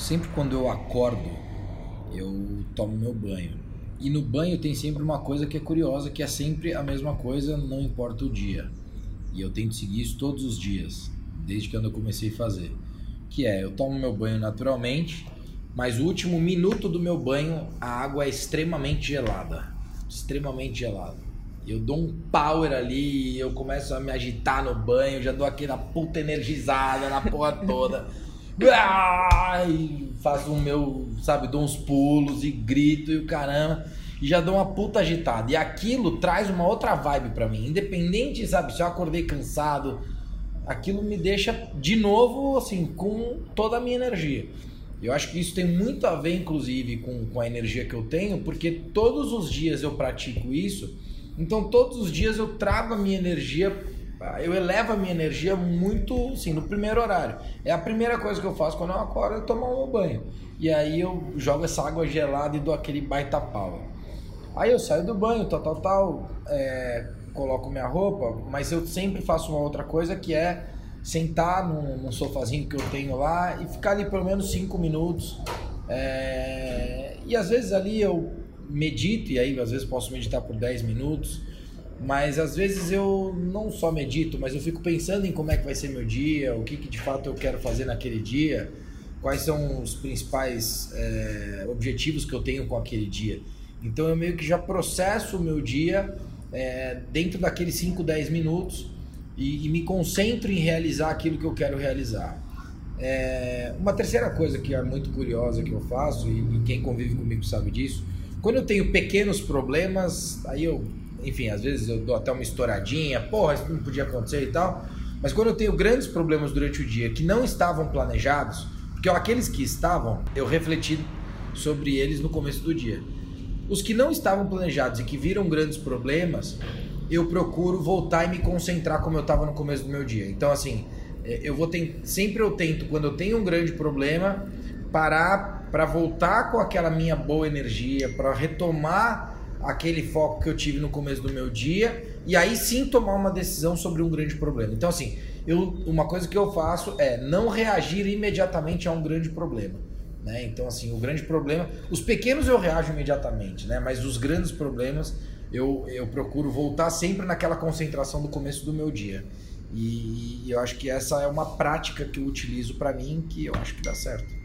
sempre quando eu acordo, eu tomo meu banho. E no banho tem sempre uma coisa que é curiosa, que é sempre a mesma coisa, não importa o dia. E eu tento seguir isso todos os dias, desde que eu comecei a fazer. Que é, eu tomo meu banho naturalmente, mas o último minuto do meu banho, a água é extremamente gelada. Extremamente gelada. Eu dou um power ali, eu começo a me agitar no banho, já dou aquela puta energizada na porra toda. E faço o meu, sabe, dou uns pulos e grito e o caramba. E já dou uma puta agitada. E aquilo traz uma outra vibe para mim. Independente, sabe, se eu acordei cansado, aquilo me deixa de novo, assim, com toda a minha energia. Eu acho que isso tem muito a ver, inclusive, com, com a energia que eu tenho, porque todos os dias eu pratico isso. Então, todos os dias eu trago a minha energia eu elevo a minha energia muito, sim, no primeiro horário. É a primeira coisa que eu faço quando eu acordo, é tomar um banho. E aí eu jogo essa água gelada e dou aquele baita power. Aí eu saio do banho, tal, tal, tal, é, coloco minha roupa, mas eu sempre faço uma outra coisa que é sentar num, num sofazinho que eu tenho lá e ficar ali pelo menos 5 minutos. É, e às vezes ali eu medito, e aí às vezes posso meditar por 10 minutos. Mas às vezes eu não só medito, mas eu fico pensando em como é que vai ser meu dia, o que, que de fato eu quero fazer naquele dia, quais são os principais é, objetivos que eu tenho com aquele dia. Então eu meio que já processo o meu dia é, dentro daqueles 5, 10 minutos e, e, me concentro em realizar aquilo que eu quero realizar. É, uma terceira coisa que é muito curiosa que eu faço, e, e quem convive comigo sabe disso, quando eu tenho pequenos problemas, aí eu enfim, às vezes eu dou até uma estouradinha, porra, isso não podia acontecer e tal. Mas quando eu tenho grandes problemas durante o dia que não estavam planejados, porque aqueles que estavam, eu refleti sobre eles no começo do dia. Os que não estavam planejados e que viram grandes problemas, eu procuro voltar e me concentrar como eu estava no começo do meu dia. Então, assim, é, eu vou ter, sempre eu tento, quando eu tenho um grande problema, parar para voltar com aquela minha boa energia, para retomar aquele foco que eu tive no começo do meu dia e aí sim tomar uma decisão sobre um grande problema. Então, assim, eu, uma coisa que eu faço é não reagir imediatamente a um grande problema. Né? Então, assim, o grande problema. Os pequenos eu reajo imediatamente, né? mas os grandes problemas eu, eu procuro voltar sempre naquela concentração do começo do meu dia. E, e eu acho que essa é uma prática que eu utilizo para mim que eu acho que dá certo.